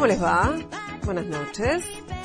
¿Cómo les va? Buenas noches.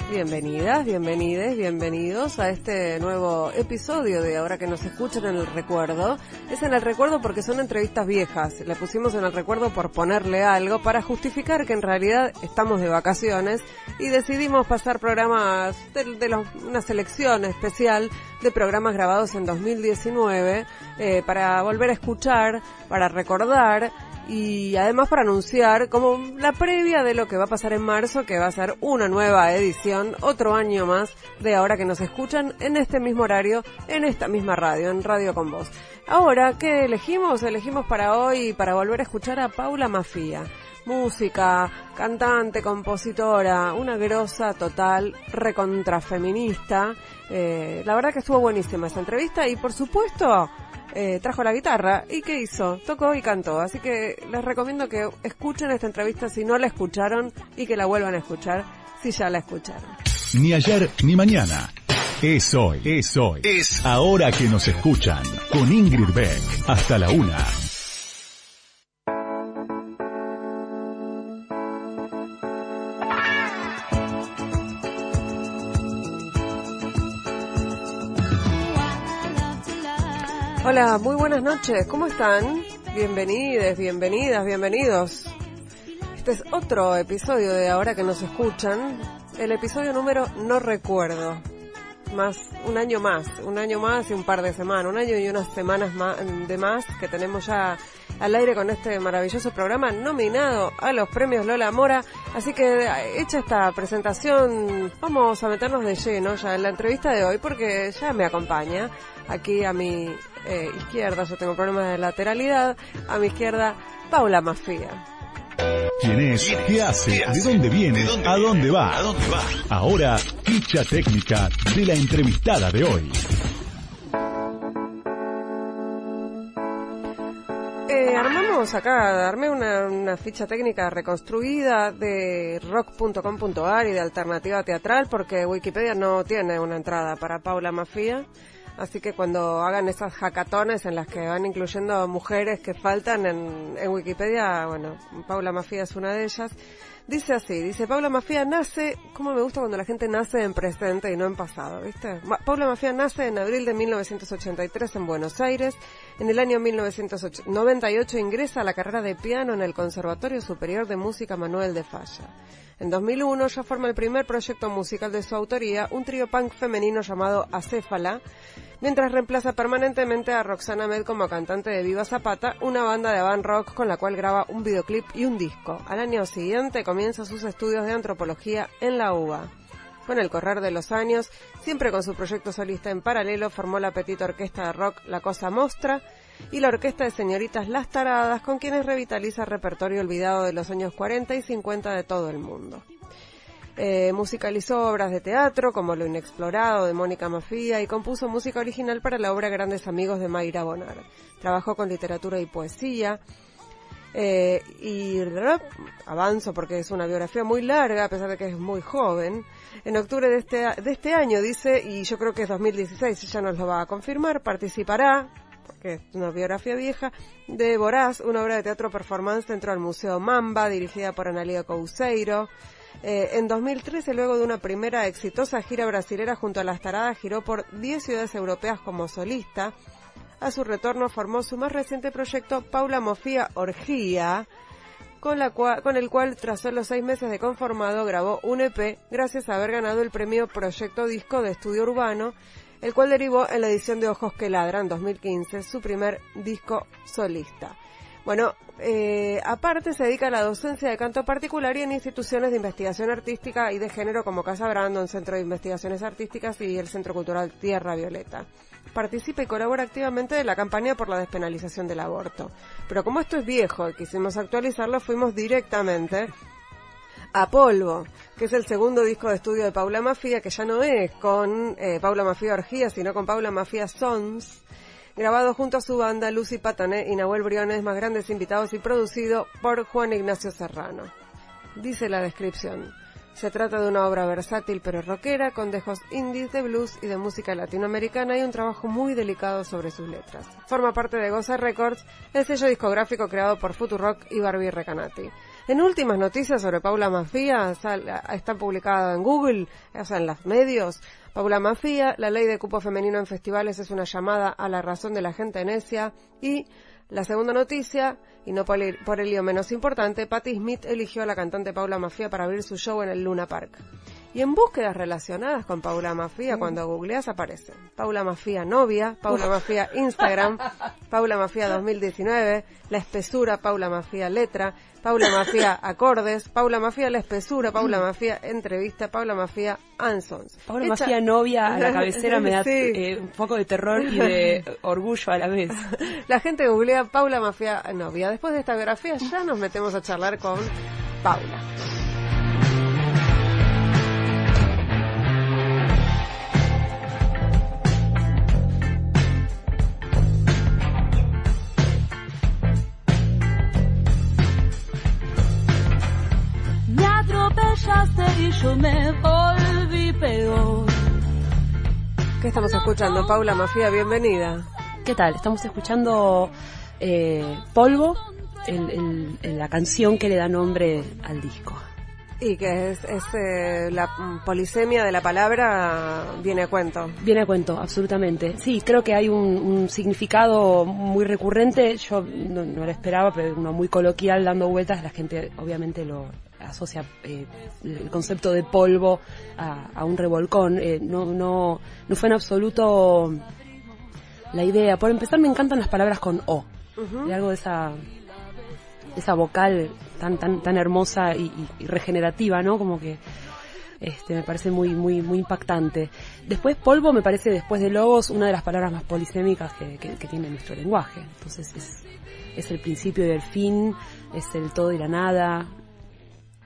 Bienvenidas, bienvenides, bienvenidos a este nuevo episodio de Ahora que nos escuchan en el recuerdo. Es en el recuerdo porque son entrevistas viejas. Le pusimos en el recuerdo por ponerle algo para justificar que en realidad estamos de vacaciones y decidimos pasar programas de, una selección especial de programas grabados en 2019 eh, para volver a escuchar, para recordar y además para anunciar como la previa de lo que va a pasar en marzo, que va a ser una nueva edición, otro año más de ahora que nos escuchan en este mismo horario, en esta misma radio, en Radio con Voz. Ahora, ¿qué elegimos? Elegimos para hoy, para volver a escuchar a Paula Mafia. Música, cantante, compositora, una grosa total, recontrafeminista. Eh, la verdad que estuvo buenísima esa entrevista y por supuesto eh, trajo la guitarra y ¿qué hizo? Tocó y cantó. Así que les recomiendo que escuchen esta entrevista si no la escucharon y que la vuelvan a escuchar si ya la escucharon. Ni ayer ni mañana. Es hoy, es hoy. Es ahora que nos escuchan. Con Ingrid Beck. Hasta la una. Hola, muy buenas noches, ¿cómo están? Bienvenides, bienvenidas, bienvenidos. Este es otro episodio de Ahora que nos escuchan, el episodio número No recuerdo. Más, un año más, un año más y un par de semanas, un año y unas semanas más, de más que tenemos ya al aire con este maravilloso programa nominado a los premios Lola Mora. Así que hecha esta presentación, vamos a meternos de lleno ya en la entrevista de hoy porque ya me acompaña aquí a mi eh, izquierda, yo tengo problemas de lateralidad, a mi izquierda, Paula Mafia. ¿Quién es? ¿Qué hace? ¿De dónde viene? ¿A dónde va? Ahora, ficha técnica de la entrevistada de hoy. Acá, armé una, una, ficha técnica reconstruida de rock.com.ar y de alternativa teatral porque Wikipedia no tiene una entrada para Paula Mafia. Así que cuando hagan esas hackatones en las que van incluyendo mujeres que faltan en, en Wikipedia, bueno, Paula Mafia es una de ellas. Dice así, dice Paula Mafia nace, como me gusta cuando la gente nace en presente y no en pasado, ¿viste? Paula Mafia nace en abril de 1983 en Buenos Aires. En el año 1998 ingresa a la carrera de piano en el Conservatorio Superior de Música Manuel de Falla. En 2001 ya forma el primer proyecto musical de su autoría, un trío punk femenino llamado Acéfala, mientras reemplaza permanentemente a Roxana Med como cantante de Viva Zapata, una banda de band rock con la cual graba un videoclip y un disco. Al año siguiente comienza sus estudios de antropología en la UBA. Con el correr de los años, siempre con su proyecto solista en paralelo, formó la petita orquesta de rock La Cosa Mostra, y la Orquesta de Señoritas Las Taradas, con quienes revitaliza repertorio olvidado de los años 40 y 50 de todo el mundo. Eh, musicalizó obras de teatro como Lo Inexplorado de Mónica Mafia y compuso música original para la obra Grandes Amigos de Mayra Bonar. Trabajó con literatura y poesía. Eh, y avanzo porque es una biografía muy larga, a pesar de que es muy joven. En octubre de este, de este año, dice, y yo creo que es 2016, ella nos lo va a confirmar, participará que es una biografía vieja, de Boraz, una obra de teatro performance dentro del Museo Mamba, dirigida por Analia Couseiro. Eh, en 2013, luego de una primera exitosa gira brasilera junto a las taradas, giró por 10 ciudades europeas como solista. A su retorno formó su más reciente proyecto, Paula Mofía Orgía, con, la con el cual, tras solo seis meses de conformado, grabó un EP gracias a haber ganado el premio Proyecto Disco de Estudio Urbano el cual derivó en la edición de Ojos que Ladran 2015, su primer disco solista. Bueno, eh, aparte se dedica a la docencia de canto particular y en instituciones de investigación artística y de género como Casa Brandon, Centro de Investigaciones Artísticas y el Centro Cultural Tierra Violeta. Participa y colabora activamente de la campaña por la despenalización del aborto. Pero como esto es viejo y quisimos actualizarlo, fuimos directamente a Polvo, que es el segundo disco de estudio de Paula Mafia, que ya no es con eh, Paula Mafia Orgía, sino con Paula Mafia Sons, grabado junto a su banda Lucy Patané y Nahuel Briones, más grandes invitados y producido por Juan Ignacio Serrano. Dice la descripción. Se trata de una obra versátil pero rockera, con dejos indies de blues y de música latinoamericana y un trabajo muy delicado sobre sus letras. Forma parte de Goza Records, el sello discográfico creado por Futurock y Barbie Recanati. En últimas noticias sobre Paula Mafia, está publicado en Google, o sea, en los medios. Paula Mafia, la ley de cupo femenino en festivales es una llamada a la razón de la gente necia. Y la segunda noticia, y no por, por ello menos importante, Patti Smith eligió a la cantante Paula Mafia para abrir su show en el Luna Park. Y en búsquedas relacionadas con Paula Mafia, cuando googleas aparece Paula Mafia novia, Paula Mafia Instagram, Paula Mafia 2019, La espesura, Paula Mafia letra, Paula Mafia acordes, Paula Mafia la espesura, Paula Mafia entrevista, Paula Mafia ansons. Paula Mafia novia a la cabecera me da eh, un poco de terror y de orgullo a la vez. La gente googlea Paula Mafia novia. Después de esta biografía ya nos metemos a charlar con Paula. Y yo me volví peor. ¿Qué estamos escuchando? Paula Mafia, bienvenida. ¿Qué tal? Estamos escuchando eh, Polvo, la canción que le da nombre al disco. Y que es, eh, la polisemia de la palabra viene a cuento. Viene a cuento, absolutamente. Sí, creo que hay un, significado muy recurrente. Yo no, no, lo esperaba, pero uno muy coloquial dando vueltas. La gente obviamente lo, asocia eh, el concepto de polvo a, un revolcón. Eh, no, no, no fue en absoluto la idea. Por empezar, me encantan las palabras con O. De algo de esa, esa vocal tan, tan, tan hermosa y, regenerativa, ¿no? Como que este, me parece muy, muy, muy impactante. Después, polvo me parece, después de logos, una de las palabras más polisémicas que, que tiene nuestro lenguaje. Entonces, es, es el principio y el fin, es el todo y la nada,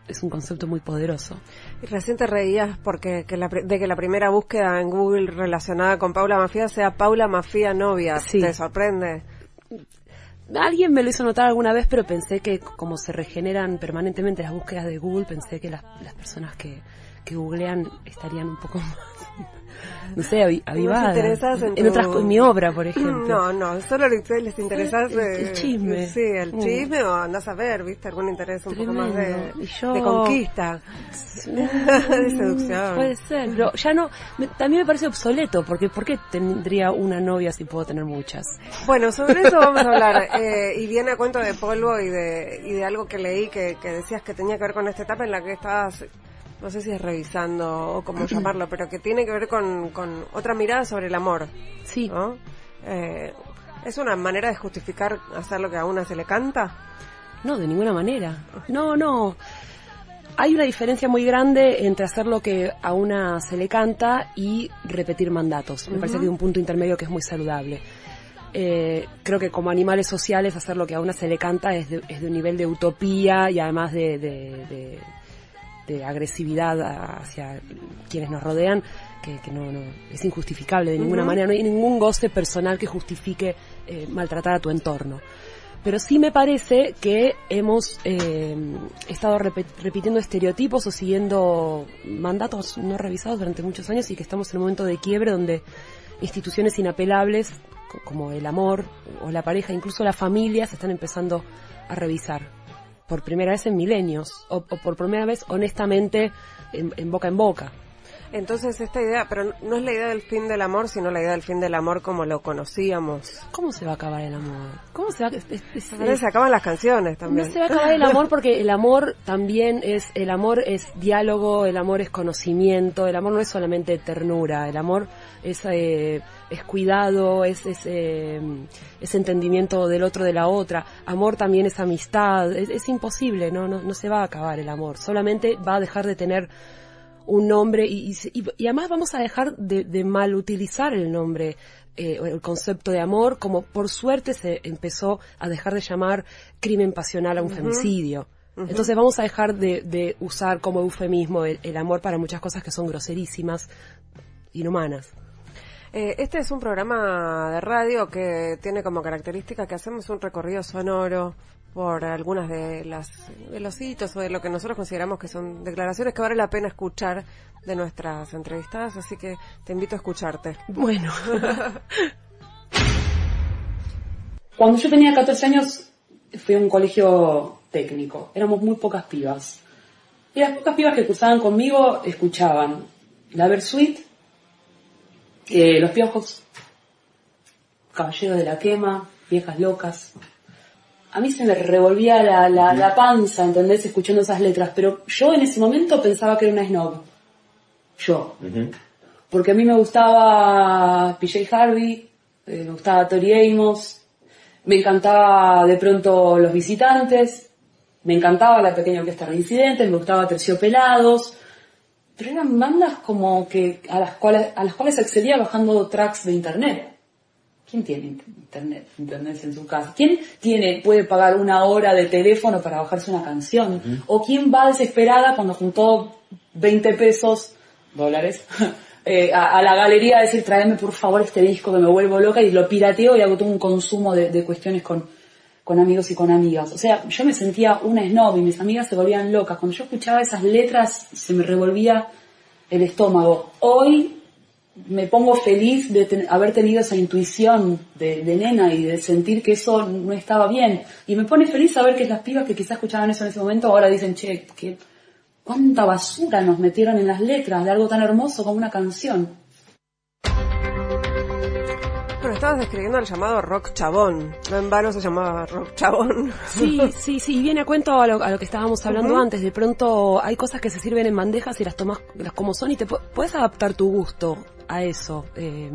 es un concepto muy poderoso. Y recién te reías porque de que la primera búsqueda en Google relacionada con Paula Mafia sea Paula Mafia novia. Sí. ¿Te sorprende? Alguien me lo hizo notar alguna vez, pero pensé que como se regeneran permanentemente las búsquedas de Google, pensé que las, las personas que, que googlean estarían un poco más no sé, avivada. En, en, otras, en mi obra, por ejemplo. No, no, solo les interesás el, chisme. Sí, el mm. chisme o andás a ver, viste, algún interés un poco más de, de conquista, de seducción. Puede ser, pero ya no, también me parece obsoleto, porque ¿por qué tendría una novia si puedo tener muchas? Bueno, sobre eso vamos a hablar, eh, y viene a cuento de polvo y de, y de algo que leí que, que decías que tenía que ver con esta etapa en la que estabas no sé si es revisando o cómo llamarlo, pero que tiene que ver con, con otra mirada sobre el amor. Sí. Eh, ¿Es una manera de justificar hacer lo que a una se le canta? No, de ninguna manera. No, no. Hay una diferencia muy grande entre hacer lo que a una se le canta y repetir mandatos. Me parece que hay un punto intermedio que es muy saludable. Eh, creo que como animales sociales hacer lo que a una se le canta es de, es de un nivel de utopía y además de, de de agresividad hacia quienes nos rodean que, no, es injustificable de ninguna manera. No hay ningún goce personal que justifique eh, maltratar a tu entorno. Pero sí me parece que hemos eh, estado repitiendo estereotipos o siguiendo mandatos no revisados durante muchos años y que estamos en un momento de quiebre donde instituciones inapelables como el amor o la pareja, incluso la familia, se están empezando a revisar por primera vez en milenios, o, por primera vez honestamente en, boca en boca. Entonces esta idea, pero no es la idea del fin del amor, sino la idea del fin del amor como lo conocíamos. ¿Cómo se va a acabar el amor? ¿Cómo se va a... se acaban las canciones también. No se va a acabar el amor porque el amor también es, el amor es diálogo, el amor es conocimiento, el amor no es solamente ternura, el amor es... Eh, es cuidado, es, es, eh, entendimiento del otro de la otra. Amor también es amistad. Es, imposible, ¿no? ¿no? se va a acabar el amor. Solamente va a dejar de tener un nombre y, y, además vamos a dejar de, de mal utilizar el nombre eh, el concepto de amor, como por suerte se empezó a dejar de llamar crimen pasional a un femicidio. Entonces vamos a dejar de, usar como eufemismo el, amor para muchas cosas que son groserísimas, inhumanas. Eh, este es un programa de radio que tiene como característica que hacemos un recorrido sonoro por algunas de las de los hitos o de lo que nosotros consideramos que son declaraciones que vale la pena escuchar de nuestras entrevistadas, así que te invito a escucharte. Bueno. Cuando yo tenía 14 años fui a un colegio técnico. Éramos muy pocas pibas. Y las pocas pibas que cursaban conmigo escuchaban La Versuit, eh, Los Piojos, Caballero de la Quema, Viejas Locas. A mí se me revolvía la, la, la panza, ¿entendés? Escuchando esas letras, pero yo en ese momento pensaba que era una snob. Yo. Porque a mí me gustaba PJ Harvey, eh, me gustaba Tori Amos, me encantaba de pronto Los Visitantes, me encantaba La Pequeña Orquesta Reincidentes, me gustaba Terciopelados, pero eran bandas como que a las cuales, a las cuales accedía bajando tracks de internet. ¿Quién tiene internet, internet en su casa? ¿Quién tiene, puede pagar una hora de teléfono para bajarse una canción? ¿O quién va desesperada cuando juntó 20 pesos, dólares, eh, a, a la galería a decir, tráeme por favor este disco que me vuelvo loca y lo pirateo y hago todo un consumo de, de cuestiones con, con amigos y con amigas. O sea, yo me sentía una snob y mis amigas se volvían locas. Cuando yo escuchaba esas letras se me revolvía el estómago. Hoy me pongo feliz de ten- haber tenido esa intuición de, nena y de sentir que eso no estaba bien. Y me pone feliz saber que las pibas que quizás escuchaban eso en ese momento ahora dicen, che, que cuánta basura nos metieron en las letras de algo tan hermoso como una canción. Estabas describiendo el llamado rock chabón. No en vano se llamaba rock chabón. Sí, sí, sí, y viene a cuento a lo, a lo que estábamos hablando antes. De pronto hay cosas que se sirven en bandejas y las tomas las como son y te pu- puedes adaptar tu gusto a eso. Eh,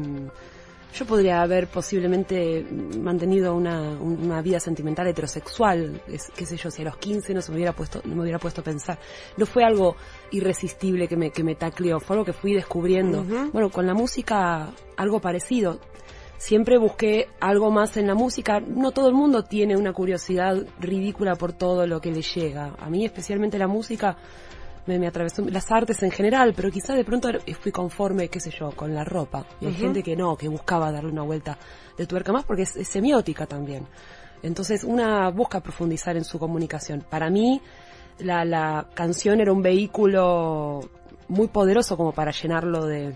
yo podría haber posiblemente mantenido una, una vida sentimental heterosexual, es- qué sé yo, si a los 15 no se me hubiera puesto, no me hubiera puesto a pensar. No fue algo irresistible que me, que me tacleó, fue algo que fui descubriendo. Bueno, con la música algo parecido siempre busqué algo más en la música. No todo el mundo tiene una curiosidad ridícula por todo lo que le llega. A mí especialmente la música me, me atravesó, las artes en general, pero quizá de pronto fui conforme, qué sé yo, con la ropa. Y hay gente que no, que buscaba darle una vuelta de tuerca más porque es, es semiótica también. Entonces una busca profundizar en su comunicación. Para mí la, la canción era un vehículo muy poderoso como para llenarlo de,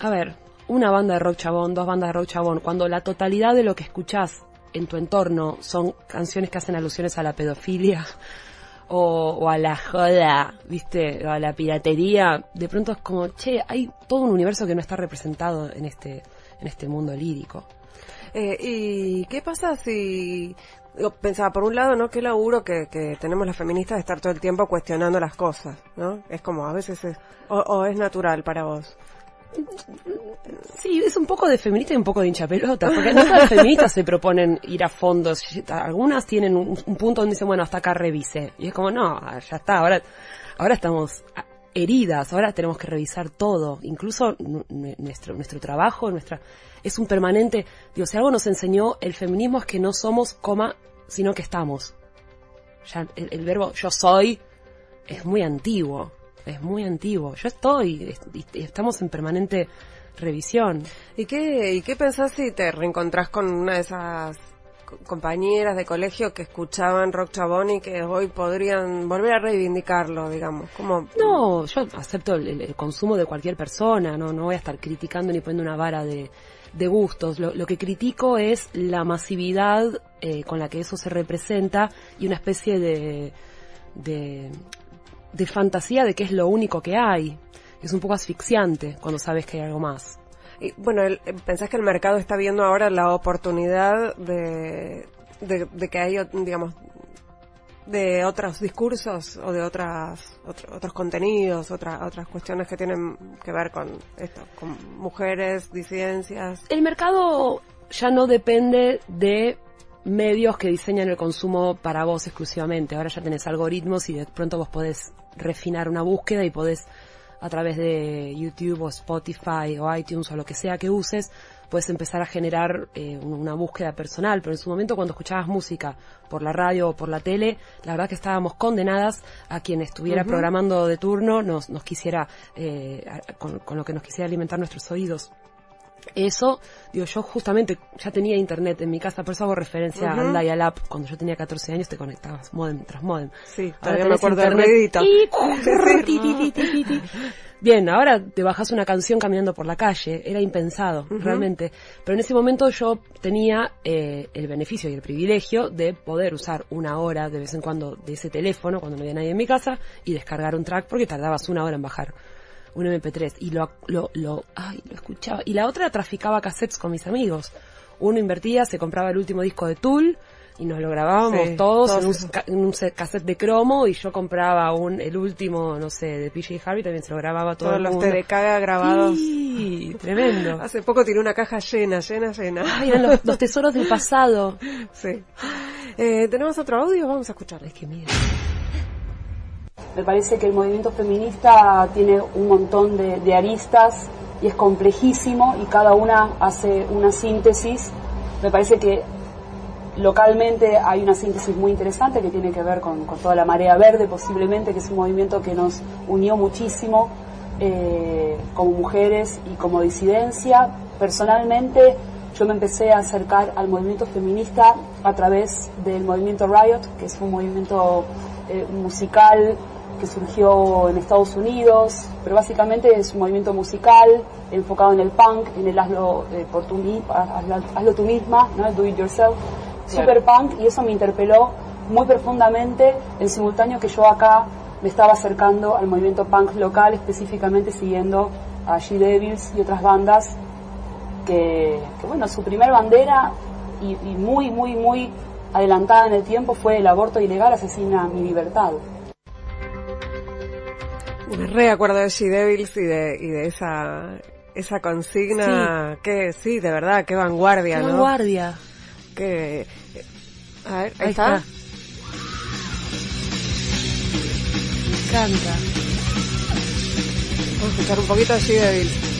a ver, una banda de rock chabón, dos bandas de rock chabón, cuando la totalidad de lo que escuchás en tu entorno son canciones que hacen alusiones a la pedofilia o, a la joda, viste, o a la piratería, de pronto es como, che, hay todo un universo que no está representado en este, en este mundo lírico. Eh, ¿Y qué pasa si... Pensaba, por un lado, ¿no? Qué laburo que, que tenemos las feministas de estar todo el tiempo cuestionando las cosas, ¿no? Es como, a veces es... O es natural para vos. Sí, es un poco de feminista y un poco de hincha pelota, porque no todas las feministas se proponen ir a fondos. Algunas tienen un, un punto donde dicen, bueno, hasta acá revise. Y es como, no, ya está, ahora, ahora estamos heridas, ahora tenemos que revisar todo, incluso nu- nu- nuestro, nuestro trabajo, nuestra, es un permanente, digo, si algo nos enseñó el feminismo es que no somos, coma, sino que estamos. Ya el verbo yo soy es muy antiguo, es muy antiguo. Yo estoy, es- y- y estamos en permanente revisión. ¿Y qué, ¿Y qué pensás si te reencontrás con una de esas co- compañeras de colegio que escuchaban rock chabón y que hoy podrían volver a reivindicarlo, digamos? Como, No, yo acepto el consumo de cualquier persona, no, no voy a estar criticando ni poniendo una vara de, de gustos. Lo, lo que critico es la masividad eh, con la que eso se representa y una especie de, de, de fantasía de que es lo único que hay. Es un poco asfixiante cuando sabes que hay algo más. Y, bueno, el- eh, ¿pensás que el mercado está viendo ahora la oportunidad de, de, de que hay, digamos, de otros discursos o de otras otro- otros contenidos, otra- otras cuestiones que tienen que ver con esto, con mujeres, disidencias? El mercado ya no depende de medios que diseñan el consumo para vos exclusivamente. Ahora ya tenés algoritmos y de pronto vos podés refinar una búsqueda y podés a través de YouTube o Spotify o iTunes o lo que sea que uses, puedes empezar a generar eh, un- una búsqueda personal. Pero en su momento cuando escuchabas música por la radio o por la tele, la verdad que estábamos condenadas a quien estuviera programando de turno nos, nos quisiera, eh, con lo que nos quisiera alimentar nuestros oídos. Eso, digo, yo justamente ya tenía internet en mi casa, por eso hago referencia al dial-up. Cuando yo tenía 14 años te conectabas modem tras modem. Sí, Ahora todavía me acuerdo internet. Y-. Bien, ahora te bajas una canción caminando por la calle, era impensado, realmente. Pero en ese momento yo tenía eh, el beneficio y el privilegio de poder usar una hora de vez en cuando de ese teléfono cuando no había nadie en mi casa y descargar un track porque tardabas una hora en bajar un MP3 y lo, lo, lo, ay, lo escuchaba. Y la otra traficaba cassettes con mis amigos. Uno invertía, se compraba el último disco de Tool y nos lo grabábamos Sí, todos, todos en, un, en un cassette de cromo y yo compraba un, el último, no sé, de PJ Harvey, también se lo grababa todo Todos el los mundo. TDK grabados. Sí, tremendo. Hace poco tiré una caja llena, llena, llena. Ay, eran los, los tesoros del pasado. Sí. Eh, ¿Tenemos otro audio? Vamos a escuchar. Ay, qué miedo. Me parece que el movimiento feminista tiene un montón de, aristas y es complejísimo y cada una hace una síntesis. Me parece que localmente hay una síntesis muy interesante que tiene que ver con, con toda la marea verde posiblemente, que es un movimiento que nos unió muchísimo eh, como mujeres y como disidencia. Personalmente yo me empecé a acercar al movimiento feminista a través del movimiento Riot, que es un movimiento eh, musical que surgió en Estados Unidos, pero básicamente es un movimiento musical enfocado en el punk, en el hazlo, eh, por mi- hazlo, hazlo tú misma, ¿no? do it yourself, super punk, y eso me interpeló muy profundamente en simultáneo que yo acá me estaba acercando al movimiento punk local, específicamente siguiendo a G-Devils y otras bandas que, que, bueno, su primer bandera y, y muy, muy, muy adelantada en el tiempo fue el aborto ilegal asesina mi libertad. Me reacuerdo de She Devils y de, y de esa, esa consigna que sí, de verdad, qué vanguardia, Qué ¿no? vanguardia. Que, a ver, ahí, Ahí está. está. Me encanta. Vamos a escuchar un poquito de She Devils.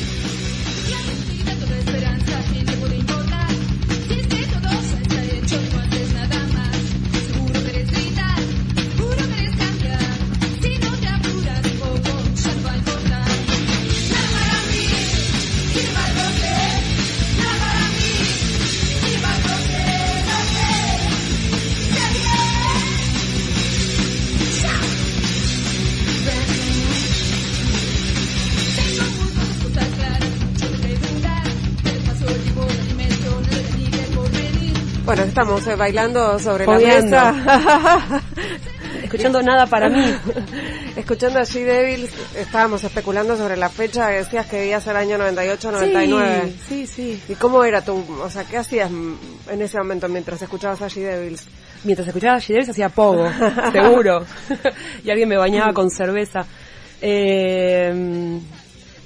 Bueno, estamos eh, bailando sobre la mesa. Escuchando nada para mí. Escuchando a She Devils, estábamos especulando sobre la fecha, decías que debía ser año 98, 99. Sí, sí, sí. ¿Y cómo era tu, o sea, qué hacías en ese momento mientras escuchabas a She Devils? Mientras escuchaba a Gidelis hacía pogo, seguro. y alguien me bañaba con cerveza. Eh,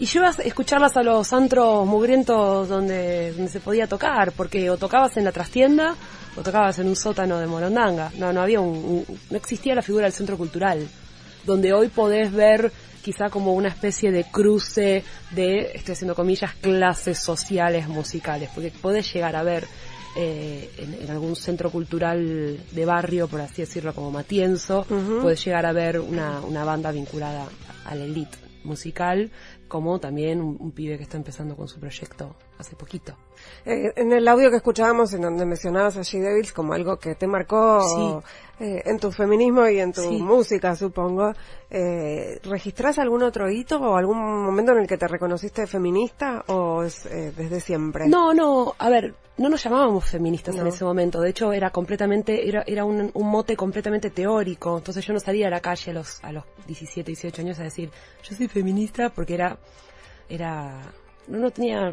y yo iba a escucharlas a los antros mugrientos donde, donde se podía tocar, porque o tocabas en la trastienda o tocabas en un sótano de Morondanga. No, no había un, un- no existía la figura del centro cultural, donde hoy podés ver quizá como una especie de cruce de, estoy haciendo comillas, clases sociales musicales, porque podés llegar a ver eh, en, en algún centro cultural de barrio, por así decirlo, como Matienzo, puedes llegar a ver una, una banda vinculada a la elite musical, como también un, un pibe que está empezando con su proyecto hace poquito. Eh, en el audio que escuchábamos, en donde mencionabas a She Devils como algo que te marcó eh, en tu feminismo y en tu Sí. música, supongo, eh, ¿registrás algún otro hito o algún momento en el que te reconociste feminista o es eh, desde siempre? No, no, a ver, no nos llamábamos feministas en ese momento, de hecho era completamente, era, era un, un mote completamente teórico, entonces yo no salía a la calle a los, a los 17, 18 años a decir, yo soy feminista porque era, era, no, no tenía,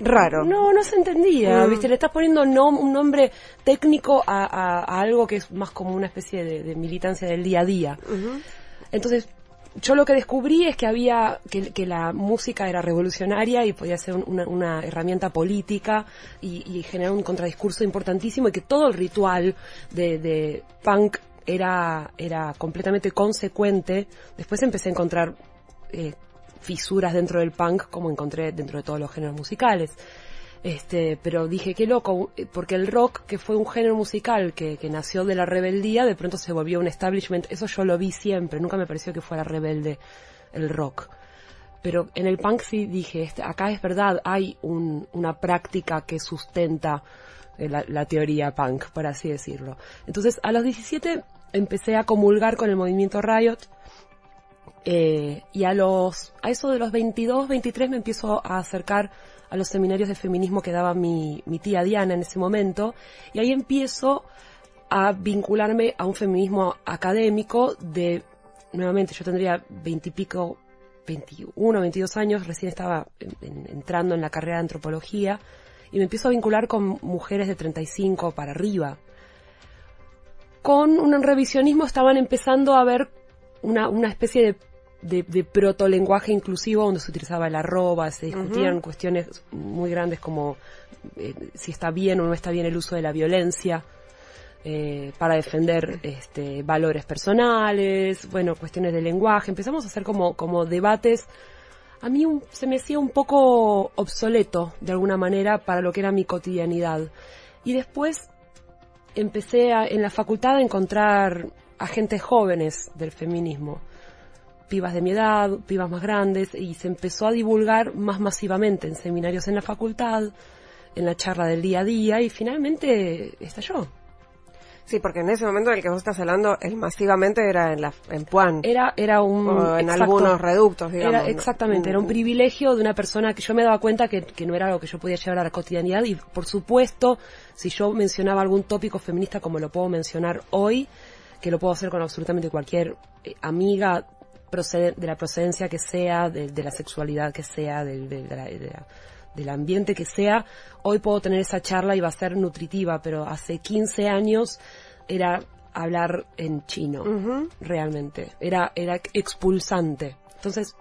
Raro. no, no se entendía, Mm. viste, le estás poniendo nom- un nombre técnico a, a- a algo que es más como una especie de, de militancia del día a día. Entonces, yo lo que descubrí es que había, que, que la música era revolucionaria y podía ser un- una, una herramienta política y, y generar un contradiscurso importantísimo y que todo el ritual de, de punk era, era completamente consecuente. Después empecé a encontrar eh, fisuras dentro del punk como encontré dentro de todos los géneros musicales. Este, pero dije, qué loco, eh, porque el rock, que fue un género musical que, que nació de la rebeldía, de pronto se volvió un establishment. Eso yo lo vi siempre, nunca me pareció que fuera rebelde el rock. pero en el punk sí dije, este, acá es verdad, hay un- una práctica que sustenta eh, la, la teoría punk, por así decirlo. Entonces, a los 17 empecé a comulgar con el movimiento Riot, eh, y a los, a eso de los 22, 23 me empiezo a acercar a los seminarios de feminismo que daba mi, mi tía Diana en ese momento, y ahí empiezo a vincularme a un feminismo académico de, nuevamente, yo tendría veintipico, 21, 22 años, recién estaba en- en- entrando en la carrera de antropología, y me empiezo a vincular con mujeres de 35 para arriba. Con un revisionismo estaban empezando a ver una, una especie de, de, de protolenguaje inclusivo donde se utilizaba el arroba, se discutían cuestiones muy grandes como eh, si está bien o no está bien el uso de la violencia eh, para defender este, valores personales, bueno, cuestiones de lenguaje. Empezamos a hacer como, como debates. A mí un- se me hacía un poco obsoleto, de alguna manera, para lo que era mi cotidianidad. Y después empecé a- en la facultad a encontrar agentes jóvenes del feminismo, pibas de mi edad, pibas más grandes, y se empezó a divulgar más masivamente en seminarios en la facultad, en la charla del día a día, y finalmente estalló. Sí, porque en ese momento del que vos estás hablando, el masivamente era en la en Puan. Era, era un... o en exacto. algunos reductos, digamos. Era, ¿no? exactamente, era un Mm. privilegio de una persona que yo me daba cuenta que, que no era algo que yo podía llevar a la cotidianidad y por supuesto, si yo mencionaba algún tópico feminista como lo puedo mencionar hoy, que lo puedo hacer con absolutamente cualquier eh, amiga procede- de la procedencia que sea, de, de la sexualidad que sea, del, de- de la- de la- del ambiente que sea, hoy puedo tener esa charla y va a ser nutritiva, pero hace 15 años era hablar en chino, realmente. Era, era expulsante. Entonces,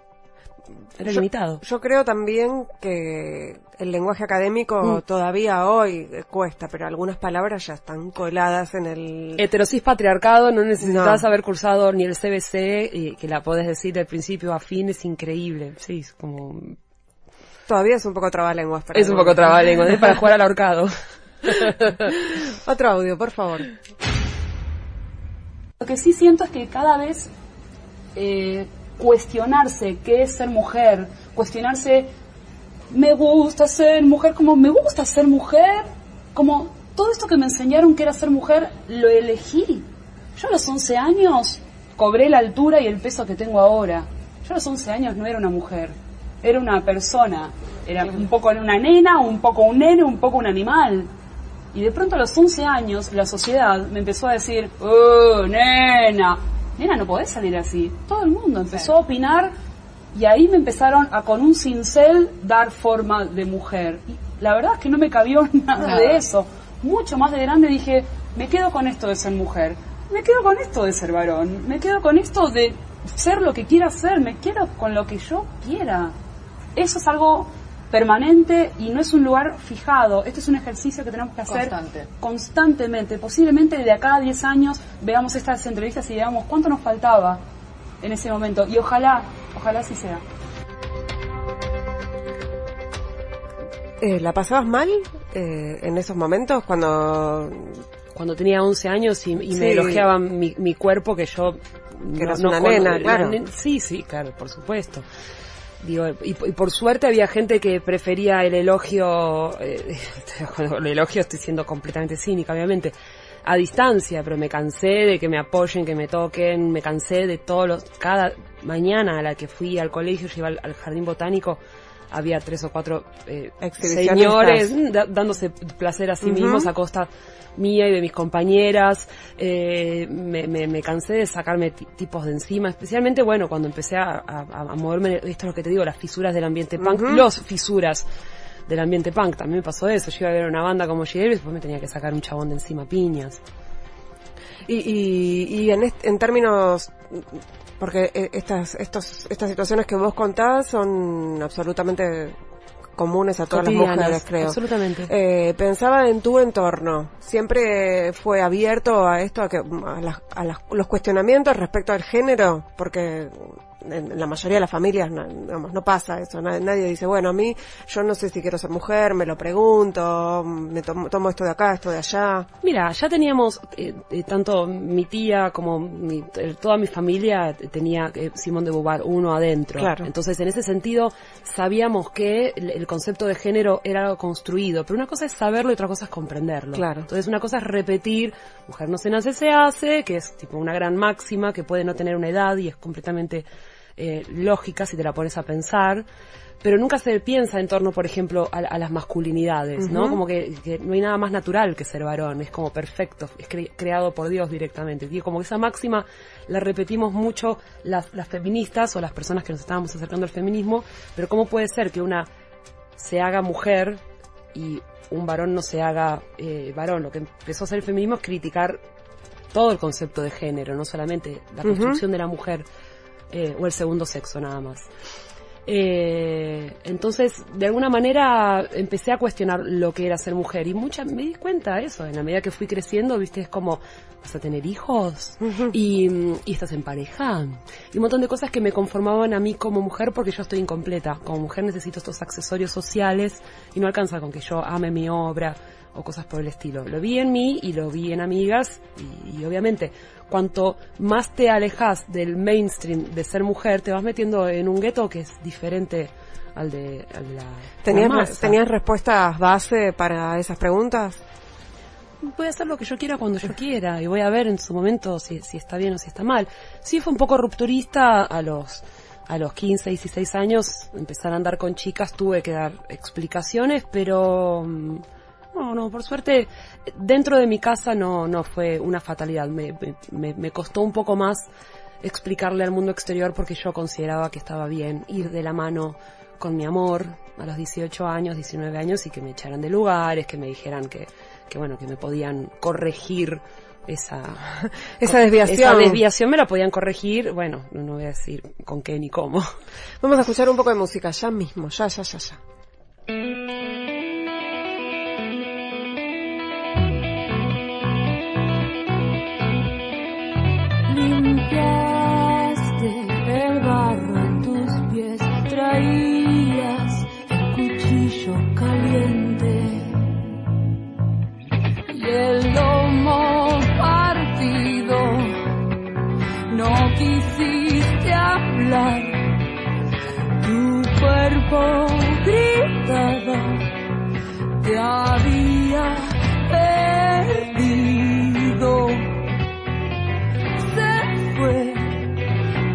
era Yo- limitado. Yo creo también que el lenguaje académico Mm. todavía hoy cuesta, pero algunas palabras ya están coladas en el... Heterosis patriarcado, no necesitas No. haber cursado ni el CBC, y que la podés decir del principio a fin, es increíble. Sí, es como... Todavía es un poco trabalenguas. para Es un poco trabalenguas, es para jugar al ahorcado. Otro audio, por favor. Lo que sí siento es que cada vez eh, cuestionarse qué es ser mujer, cuestionarse me gusta ser mujer, como me gusta ser mujer, como todo esto que me enseñaron que era ser mujer, lo elegí. Yo a los 11 años cobré la altura y el peso que tengo ahora. Yo a los 11 años no era una mujer, era una persona. Era un poco una nena, un poco un nene, un poco un animal. Y de pronto a los 11 años la sociedad me empezó a decir, ¡Oh, nena! Nena, no podés salir así. Todo el mundo empezó a opinar y ahí me empezaron a con un cincel dar forma de mujer. Y la verdad es que no me cabió nada, de eso. Mucho más de grande dije, me quedo con esto de ser mujer. Me quedo con esto de ser varón. Me quedo con esto de ser lo que quiera ser. Me quedo con lo que yo quiera. Eso es algo permanente y no es un lugar fijado. Esto es un ejercicio que tenemos que hacer Constante. constantemente. Posiblemente de acá a 10 años veamos estas entrevistas y veamos cuánto nos faltaba en ese momento. Y ojalá, ojalá así sea. Eh, ¿La pasabas mal eh, en esos momentos cuando Cuando tenía 11 años y, y Sí. me elogiaban mi, mi cuerpo que yo... Que eras una nena, claro. sí, sí, claro, por supuesto. Digo, y, por suerte había gente que prefería el elogio, eh, el elogio estoy siendo completamente cínica, obviamente, a distancia, pero me cansé de que me apoyen, que me toquen, me cansé de todos los, cada mañana a la que fui al colegio, yo iba al jardín botánico, había tres o cuatro eh, señores mm, da- dándose placer a sí mismos a costa mía y de mis compañeras. Eh, me, me- me cansé de sacarme ti- tipos de encima, especialmente, bueno, cuando empecé a, a- a moverme, esto es lo que te digo, las fisuras del ambiente punk, Ujú. los fisuras del ambiente punk, también me pasó eso. Yo iba a ver una banda como Giel y después me tenía que sacar un chabón de encima piñas. Y, y, y en, est- en términos, porque eh, estas, estos, estas situaciones que vos contás son absolutamente comunes a todas las mujeres, creo. absolutamente. Eh, pensaba en tu entorno. ¿Siempre fue abierto a esto, a, que, a, las- a las- los cuestionamientos respecto al género? Porque en la mayoría de las familias no, digamos, no pasa eso. Nadie, nadie dice, bueno, a mí yo no sé si quiero ser mujer, me lo pregunto, me tomo, tomo esto de acá, esto de allá. Mira, ya teníamos, eh, eh, tanto mi tía como mi- eh, toda mi familia tenía eh, Simón de Beauvoir uno adentro. Claro. Entonces, en ese sentido, sabíamos que el, el concepto de género era algo construido, pero una cosa es saberlo y otra cosa es comprenderlo. Claro. Entonces, una cosa es repetir, mujer no se nace, se hace, que es tipo una gran máxima que puede no tener una edad y es completamente eh, lógica si te la pones a pensar. Pero nunca se piensa en torno, por ejemplo, a, a las masculinidades, ¿no? Como que, que no hay nada más natural que ser varón, es como perfecto, es cre- creado por Dios directamente. Y como que esa máxima la repetimos mucho las, las feministas o las personas que nos estábamos acercando al feminismo, pero ¿cómo puede ser que una se haga mujer y un varón no se haga eh, varón? Lo que empezó a hacer el feminismo es criticar todo el concepto de género, no solamente la construcción de la mujer eh, o el segundo sexo nada más. Eh, entonces, de alguna manera empecé a cuestionar lo que era ser mujer y mucha, me di cuenta de eso. En la medida que fui creciendo, viste, es como, vas a tener hijos y, y estás en pareja y un montón de cosas que me conformaban a mí como mujer porque yo estoy incompleta. Como mujer necesito estos accesorios sociales y no alcanza con que yo ame mi obra o cosas por el estilo. Lo vi en mí y lo vi en amigas y, y obviamente cuanto más te alejas del mainstream de ser mujer, te vas metiendo en un gueto que es diferente al de, al de la, ¿Tenías, masa. ¿Tenías respuestas base para esas preguntas? Voy a hacer lo que yo quiera cuando yo quiera y voy a ver en su momento si, si está bien o si está mal. Sí fue un poco rupturista a los a los 15, 16 años empezar a andar con chicas, tuve que dar explicaciones, pero mm, no, no, por suerte dentro de mi casa no, no fue una fatalidad. Me, me- me, costó un poco más explicarle al mundo exterior porque yo consideraba que estaba bien ir de la mano con mi amor a los 18 años, 19 años y que me echaran de lugares, que me dijeran que, que bueno, que me podían corregir esa, Esa desviación. esa desviación me la podían corregir, bueno, no no voy a decir con qué ni cómo. Vamos a escuchar un poco de música ya mismo, ya, ya, ya, ya. Tu cuerpo gritaba, te había perdido se fue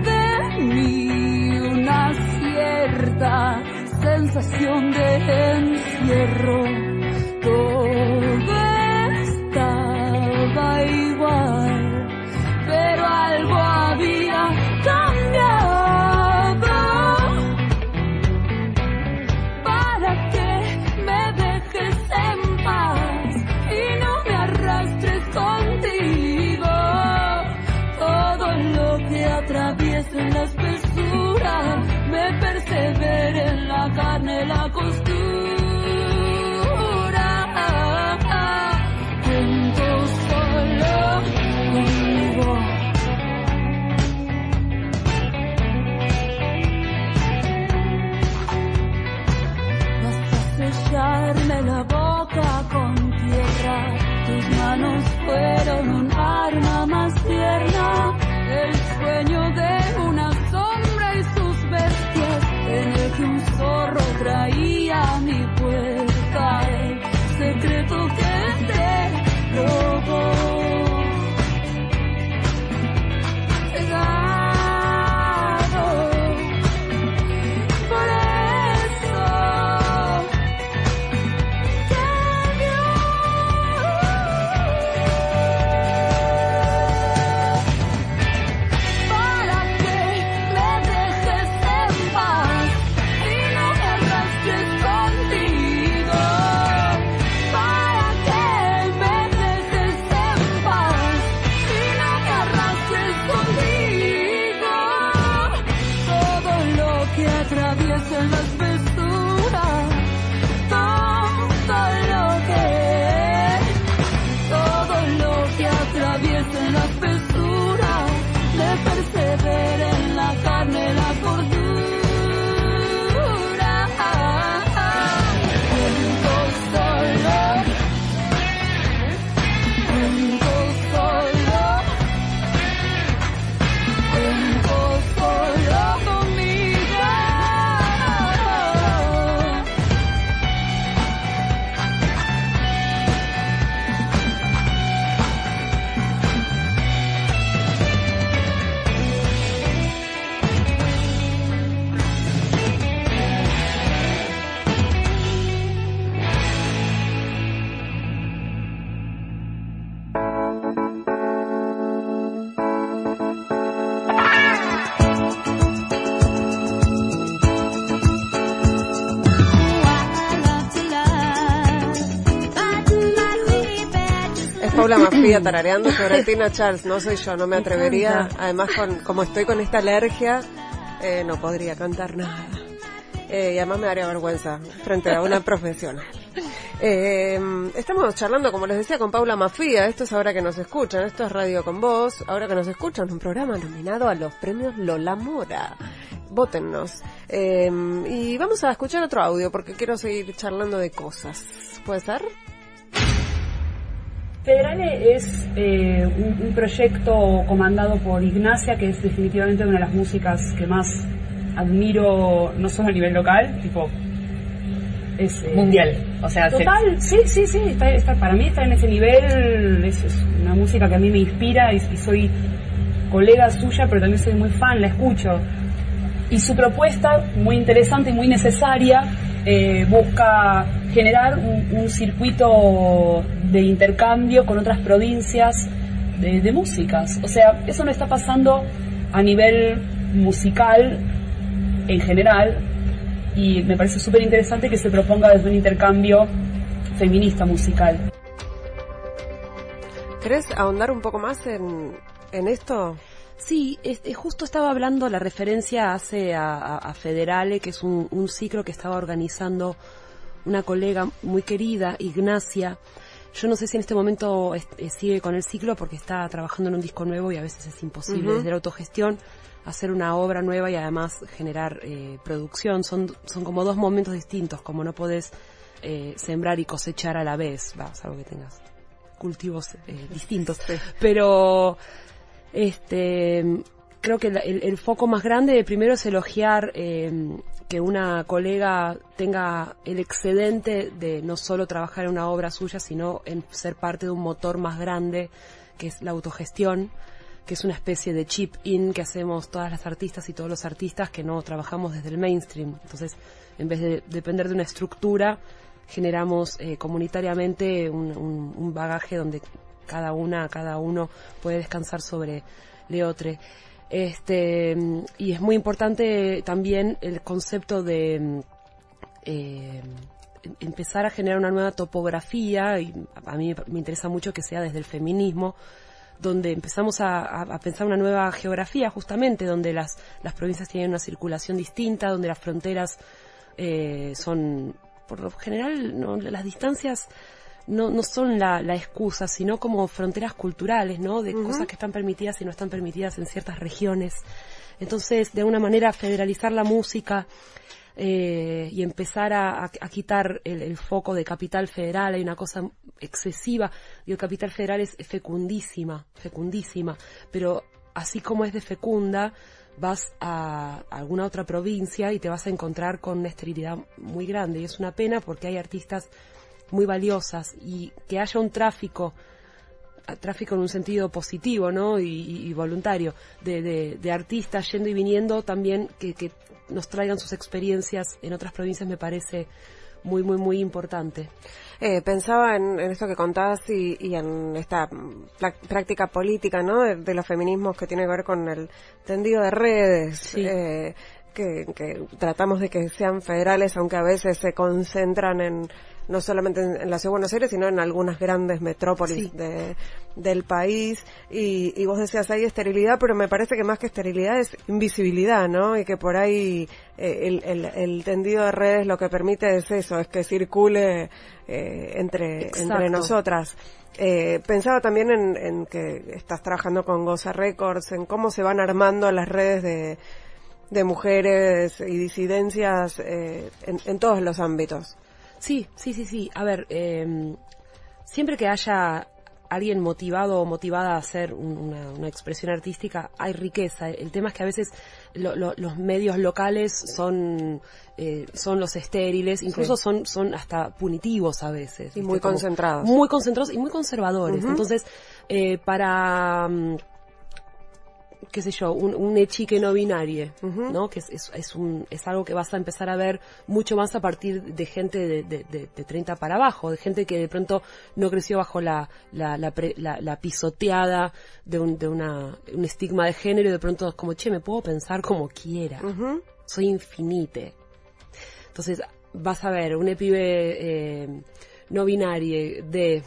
de mí una cierta sensación de encierro. En la espesura me persevera en la carne la costura. Cuento solo conmigo. Vas a sellarme la boca con tierra. Tus manos fueron Mafia tarareando sobre Tina Charles. No soy yo, no me atrevería. Además, con, como estoy con esta alergia, eh, no podría cantar nada. Eh, y además me daría vergüenza frente a una profesional. Eh, estamos charlando, como les decía, con Paula Mafia. Esto es ahora que nos escuchan. Esto es Radio con Vos. Ahora que nos escuchan, un programa nominado a los premios Lola Mora. Vótennos. Eh, y vamos a escuchar otro audio porque quiero seguir charlando de cosas. ¿Puede ser? Federale es eh, un, un proyecto comandado por Ignacia, que es definitivamente una de las músicas que más admiro, no solo a nivel local, tipo. Es, eh, Mundial. O sea, se- Total, sí, sí, sí, está, está- para mí está en ese nivel, es, es una música que a mí me inspira y, y soy colega suya, pero también soy muy fan, la escucho. Y su propuesta, muy interesante y muy necesaria, eh, busca generar un, circuito de intercambio con otras provincias de, de músicas. O sea, eso no está pasando a nivel musical en general y me parece súper interesante que se proponga desde un intercambio feminista musical. ¿Querés ahondar un poco más en, en esto? Sí, este, justo estaba hablando, la referencia hace a, a- a Federale, que es un, un ciclo que estaba organizando una colega muy querida, Ignacia. Yo no sé si en este momento es- eh, sigue con el ciclo porque está trabajando en un disco nuevo y a veces es imposible desde la autogestión hacer una obra nueva y además generar eh, producción. Son, son como dos momentos distintos, como no podés eh, sembrar y cosechar a la vez, va, salvo que tengas cultivos eh, distintos. Pero este creo que el, el foco más grande primero es elogiar eh, que una colega tenga el excedente de no solo trabajar en una obra suya, sino en ser parte de un motor más grande que es la autogestión que es una especie de chip in que hacemos todas las artistas y todos los artistas que no trabajamos desde el mainstream. Entonces, en vez de depender de una estructura, generamos eh, comunitariamente un, un- un bagaje donde cada una, cada uno puede descansar sobre leotre. Este, y es muy importante también el concepto de eh, em- empezar a generar una nueva topografía, y a mí me interesa mucho que sea desde el feminismo, donde empezamos a pensar una nueva geografía justamente, donde las, las provincias tienen una circulación distinta, donde las fronteras eh, son, por lo general, no, las distancias no, no son la, la excusa, sino como fronteras culturales, ¿no? De cosas que están permitidas y no están permitidas en ciertas regiones. Entonces, de alguna manera, federalizar la música eh, y empezar a, a- a quitar el, el foco de capital federal, hay una cosa excesiva, y el capital federal es fecundísima, fecundísima, pero así como es de fecunda, vas a alguna otra provincia y te vas a encontrar con una esterilidad muy grande, y es una pena porque hay artistas muy valiosas y que haya un tráfico a- tráfico en un sentido positivo, ¿no? Y, voluntario, de, de- de artistas yendo y viniendo también que, que nos traigan sus experiencias en otras provincias me parece muy, muy, muy importante. Eh, pensaba en, en esto que contabas y, y en esta práctica política, ¿no? De, de los feminismos que tiene que ver con el tendido de redes. Sí. eh, que, que tratamos de que sean federales, aunque a veces se concentran en no solamente en, en la ciudad de Buenos Aires, sino en algunas grandes metrópolis Sí. de, del país. Y, y vos decías, hay esterilidad, pero me parece que más que esterilidad es invisibilidad, ¿no? Y que por ahí eh, el, el, el tendido de redes lo que permite es eso, es que circule eh, entre, Exacto. entre nosotras. Eh, pensaba también en, en que estás trabajando con Goza Records, en cómo se van armando las redes de, de mujeres y disidencias eh, en, en todos los ámbitos. Sí, sí, sí, sí. A ver, eh, siempre que haya alguien motivado o motivada a hacer un- una, una expresión artística, hay riqueza. El tema es que a veces lo- lo- los medios locales son eh, son los estériles, incluso son son hasta punitivos a veces. Y muy Como concentrados. Muy concentrados y muy conservadores. Entonces, eh, para mm, qué sé yo, un, un echique no binario, ¿no? Que es, es, es, un, es algo que vas a empezar a ver mucho más a partir de gente de, de, de, de 30 para abajo, de gente que de pronto no creció bajo la, la, la, pre- la- la pisoteada de, un, de una, un estigma de género y de pronto es como, che, me puedo pensar como quiera, soy infinite. Entonces, vas a ver un pibe eh, no binario de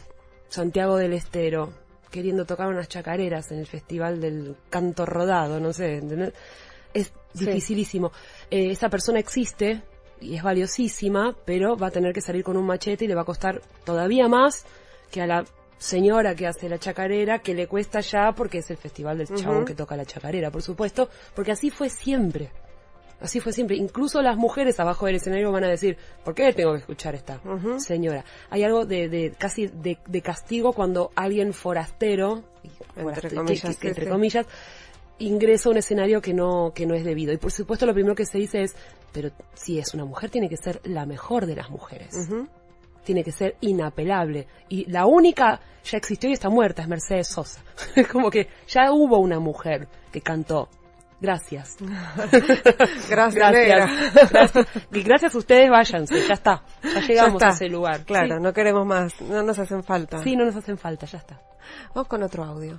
Santiago del Estero queriendo tocar unas chacareras en el festival del canto rodado, no sé, ¿entendés? es Sí. dificilísimo. Eh, esa persona existe y es valiosísima, pero va a tener que salir con un machete y le va a costar todavía más que a la señora que hace la chacarera, que le cuesta ya porque es el festival del chabón que toca la chacarera, por supuesto, porque así fue siempre. Así fue siempre. Incluso las mujeres abajo del escenario van a decir, ¿por qué tengo que escuchar esta señora? Hay algo de, de casi de, de castigo cuando alguien forastero, Entre comillas, que- que- sí, entre sí. comillas, ingresa a un escenario que no, que no es debido. Y por supuesto lo primero que se dice es, pero si es una mujer tiene que ser la mejor de las mujeres. Tiene que ser inapelable. Y la única ya existió y está muerta es Mercedes Sosa. Es como que ya hubo una mujer que cantó. Gracias. Gracias. Gracias. Gracias. Y gracias a ustedes, váyanse. Ya está. Ya Ya llegamos está. a ese lugar. Claro, no queremos más, no nos hacen falta. Sí. no nos hacen falta, ya está. Vamos con otro audio.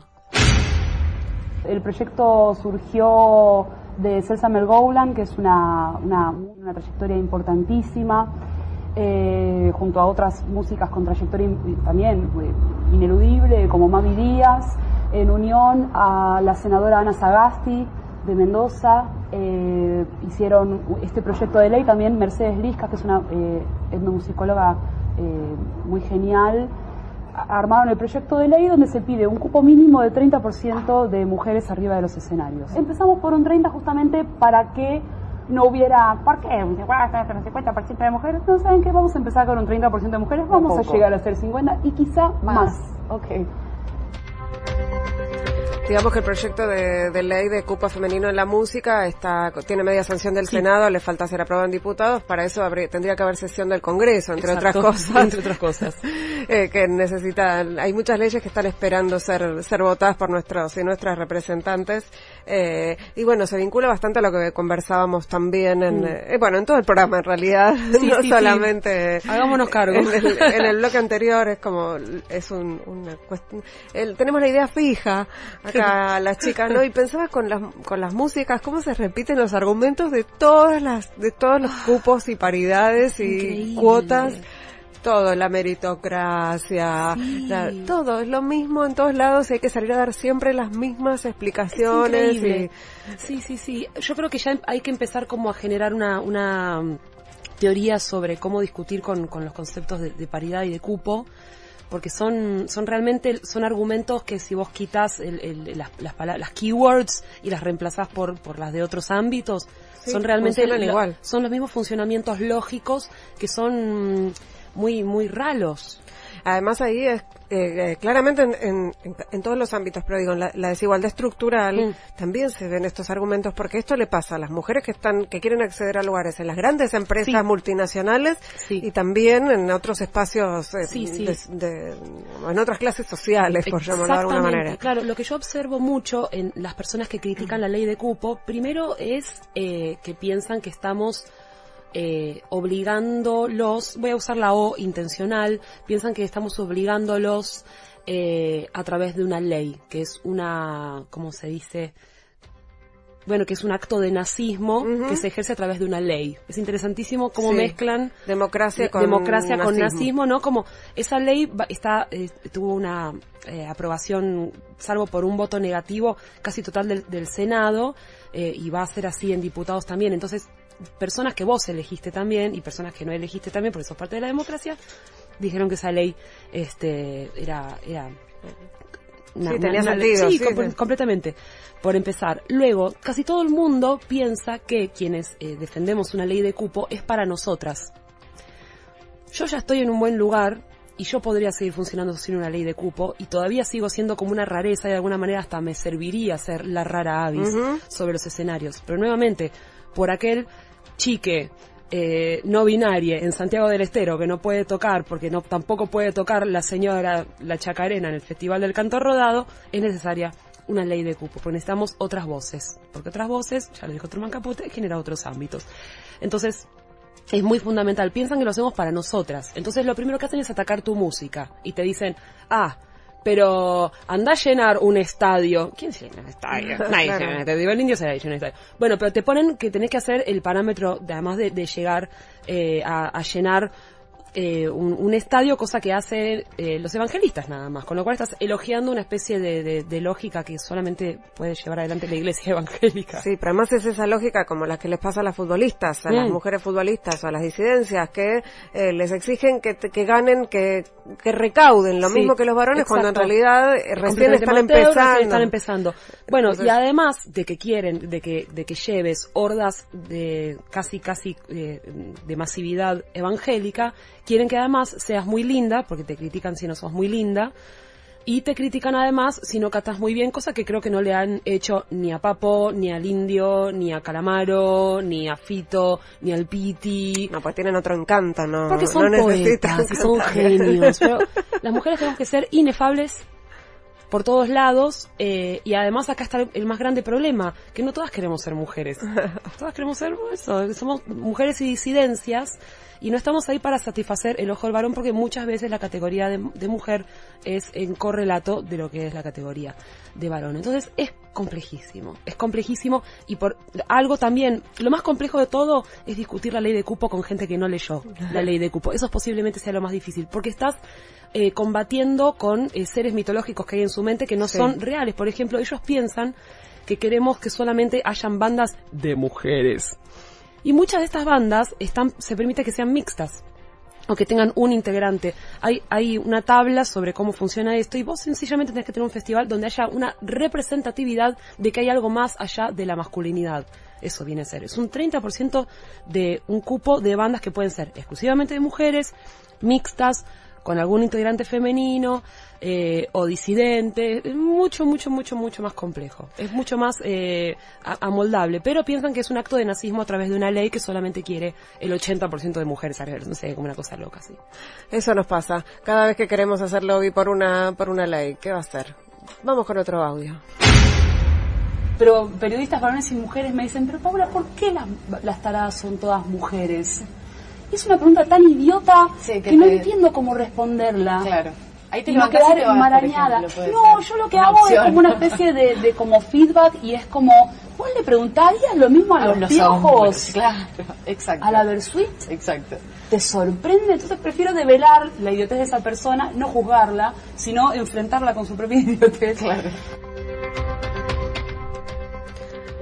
El proyecto surgió de Celsa Melgoulan, que es una, una, una trayectoria importantísima, eh, junto a otras músicas con trayectoria también eh, ineludible, como Mavi Díaz, en unión a la senadora Ana Sagasti de Mendoza. eh, hicieron este proyecto de ley también Mercedes Lisca, que es una eh, etnomusicóloga eh, muy genial, armaron el proyecto de ley donde se pide un cupo mínimo de 30% de mujeres arriba de los escenarios. Empezamos por un 30 justamente para que no hubiera, ¿por qué? Un 50% de mujeres. No, ¿saben qué? Vamos a empezar con un 30% de mujeres, vamos a llegar a ser 50 y quizá más. Ok. Digamos que el proyecto de, de ley de cupo femenino en la música está tiene media sanción del Senado, le falta ser aprobado en diputados, para eso habría- tendría que haber sesión del Congreso, entre Exacto, otras cosas. entre otras cosas. eh, que necesitan, hay muchas leyes que están esperando ser, ser votadas por nuestros y nuestras representantes, eh, y bueno, se vincula bastante a lo que conversábamos también en, eh, bueno, en todo el programa en realidad, Mm. Sí, no sí, sí. solamente Hagámonos cargo. En el, en el bloque anterior es como, es un, una cuestión, el- tenemos la idea fija acá las chicas, ¿no? Y pensaba con las, con las músicas, cómo se repiten los argumentos de todas las, de todos los cupos y paridades y Increíble. cuotas. Todo, la meritocracia, Sí. la- todo, es lo mismo en todos lados y hay que salir a dar siempre las mismas explicaciones. Sí, sí, sí. Yo creo que ya hay que empezar como a generar una, una mm, teoría sobre cómo discutir con, con los conceptos de, de paridad y de cupo, porque son, son realmente, son argumentos que si vos quitas el- el- las, las, pala- las keywords y las reemplazás por, por las de otros ámbitos, Sí, son realmente funcionan lo- igual. son los mismos funcionamientos lógicos que son mm, muy, muy raros. Además ahí es eh, eh, claramente en, en- todos los ámbitos, pero digo, en la, la desigualdad estructural Mm. también se ven estos argumentos porque esto le pasa a las mujeres que están que quieren acceder a lugares en las grandes empresas Sí. multinacionales Sí. y también en otros espacios eh, Sí, de- de- en otras clases sociales, por llamarlo de alguna manera. Claro, lo que yo observo mucho en las personas que critican la ley de cupo, primero es eh, que piensan que estamos eh, obligándolos, voy a usar la O intencional, piensan que estamos obligándolos eh, a través de una ley, que es una, ¿cómo se dice? Bueno, que es un acto de nazismo que se ejerce a través de una ley. Es interesantísimo cómo Sí. mezclan Democracia de- con democracia con nazismo. nazismo, ¿no? Como esa ley está eh, tuvo una eh, aprobación, salvo por un voto negativo, casi total del, del Senado eh, y va a ser así en diputados también. Entonces, personas que vos elegiste también y personas que no elegiste también, porque sos parte de la democracia, dijeron que esa ley este era era Sí, tenía sentido, sí, sí, com- sí. completamente. Por empezar. Luego, casi todo el mundo piensa que quienes eh, defendemos una ley de cupo es para nosotras. Yo ya estoy en un buen lugar y yo podría seguir funcionando sin una ley de cupo y todavía sigo siendo como una rareza y de alguna manera hasta me serviría ser la rara avis sobre los escenarios. Pero nuevamente, por aquel chique eh, no binaria en Santiago del Estero que no puede tocar porque no tampoco puede tocar la señora la chacarena en el Festival del Canto Rodado, es necesaria una ley de cupo, porque necesitamos otras voces, porque otras voces, ya lo dijo Truman Capote, genera otros ámbitos. Entonces, es muy fundamental. Piensan que lo hacemos para nosotras. Entonces lo primero que hacen es atacar tu música. Y te dicen, ah, pero anda a llenar un estadio. ¿Quién llena un estadio? Nadie Claro. llena un estadio. El indio se llena un estadio. Bueno, pero te ponen que tenés que hacer el parámetro, de, además de, de llegar eh, a, a llenar eh, un, un estadio, cosa que hacen eh, los evangelistas nada más. Con lo cual estás elogiando una especie de, de- de lógica que solamente puede llevar adelante la iglesia evangélica. Sí, pero además es esa lógica como la que les pasa a las futbolistas, a las Mm. mujeres futbolistas o a las disidencias, que eh, les exigen que, que ganen, que, que recauden lo Sí, mismo que los varones, cuando en realidad eh, recién están empezando. recién están empezando. Bueno, Entonces- y además de que quieren, de que, de que lleves hordas de casi, casi eh, de masividad evangélica, quieren que además seas muy linda, porque te critican si no sos muy linda, y te critican además si no catas muy bien, cosa que creo que no le han hecho ni a Papo, ni al Indio, ni a Calamaro, ni a Fito, ni al Piti. No, pues tienen otro encanto, no, Porque son no poetas y son genios. Pero las mujeres tenemos que ser inefables por todos lados eh, y además acá está el, más grande problema, que no todas queremos ser mujeres. Todas queremos ser eso, somos mujeres y disidencias y no estamos ahí para satisfacer el ojo del varón porque muchas veces la categoría de, de mujer es en correlato de lo que es la categoría de varón. Entonces es complejísimo, es complejísimo y por algo también, lo más complejo de todo es discutir la ley de cupo con gente que no leyó la ley de cupo. Eso posiblemente sea lo más difícil porque estás eh, combatiendo con eh, seres mitológicos que hay en su mente que no Sí. son reales. Por ejemplo, ellos piensan que queremos que solamente hayan bandas de mujeres. Y muchas de estas bandas están, se permite que sean mixtas o que tengan un integrante. Hay, hay una tabla sobre cómo funciona esto y vos sencillamente tenés que tener un festival donde haya una representatividad de que hay algo más allá de la masculinidad. Eso viene a ser. Es un 30% de un cupo de bandas que pueden ser exclusivamente de mujeres, mixtas, con algún integrante femenino eh, o disidente. Es mucho, mucho, mucho, mucho más complejo. Es mucho más eh, amoldable. Pero piensan que es un acto de nazismo a través de una ley que solamente quiere el 80% de mujeres. No sé, como una cosa loca, sí. Eso nos pasa. Cada vez que queremos hacer lobby por una, por una ley, ¿qué va a hacer? Vamos con otro audio. Pero periodistas varones y mujeres me dicen, pero Paula, ¿por qué las, las taradas son todas mujeres? Es una pregunta tan idiota Sí, que, que no te- entiendo cómo responderla. Claro. Ahí te y no quedar te vas, por enmarañada. No, ser. yo lo que Una hago es como una especie de, de como feedback y es como, ¿vos le preguntarías lo mismo a A los, los piojos? hombres, Claro, exacto. A la Versuit Exacto. te sorprende, entonces prefiero develar la idiotez de esa persona, no juzgarla, sino enfrentarla con su propia idiotez. Claro.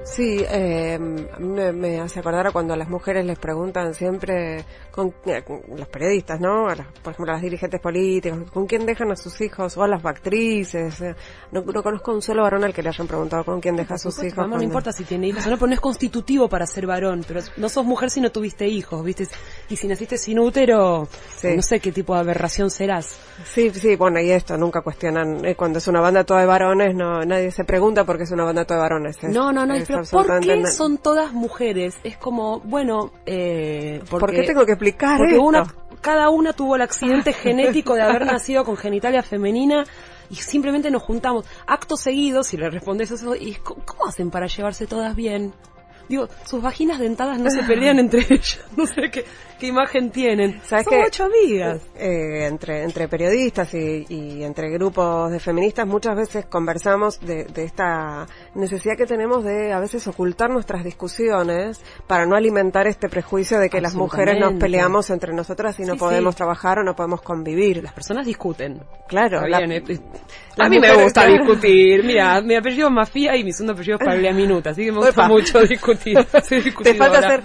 Sí, eh, me, me hace acordar a cuando a las mujeres les preguntan siempre, con, eh, con los periodistas, ¿no? A las- por ejemplo, a las dirigentes políticas, ¿con quién dejan a sus hijos? O a las actrices. eh. No, no conozco un solo varón al que le hayan preguntado con quién deja a sus hijos. Vamos, no importa si tiene hijos o no, pero no es constitutivo para ser varón. Pero no sos mujer si no tuviste hijos, ¿viste? Y si naciste sin útero, Sí. no sé qué tipo de aberración serás. Sí, sí, bueno, y esto, nunca cuestionan, eh, cuando es una banda toda de varones, no, nadie se pregunta por qué es una banda toda de varones. Es- No, no, no, pero ¿por qué son todas mujeres? Es como, bueno, eh, porque, ¿Por qué tengo que explicar porque esto? una, cada una tuvo el accidente genético de haber nacido con genitalia femenina y simplemente nos juntamos. Acto seguido, si le respondes eso, y es, ¿cómo, cómo hacen para llevarse todas bien? Digo, sus vaginas dentadas no se pelean entre ellas. No sé qué, qué imagen tienen. ¿Sabes Son ocho amigas. eh, entre, entre periodistas y, y entre grupos de feministas muchas veces conversamos de, de esta necesidad que tenemos de a veces ocultar nuestras discusiones para no alimentar este prejuicio de que las mujeres nos peleamos entre nosotras y no Sí, podemos sí. trabajar o no podemos convivir. Las personas discuten. Claro, Está la- bien, eh, a mí me gusta discutir. Mira, mi apellido es Mafia y mi segundo apellido es Paglia Minuta, así que me gusta mucho discutir. Soy te falta hacer